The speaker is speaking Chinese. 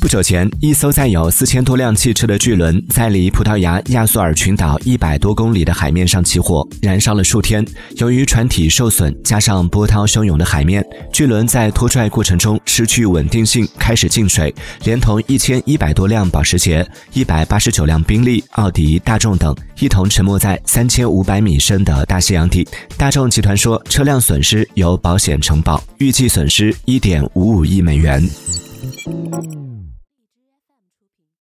不久前一艘载有四千多辆汽车的巨轮在离葡萄牙亚速尔群岛一百多公里的海面上起火燃烧了数天由于船体受损加上波涛汹涌的海面巨轮在拖拽过程中失去稳定性开始进水连同一千一百多辆保时捷一百八十九辆宾利奥迪大众等一同沉没在三千五百米深的大西洋底大众集团说车辆损失由保险承保预计损失一点五五亿美元。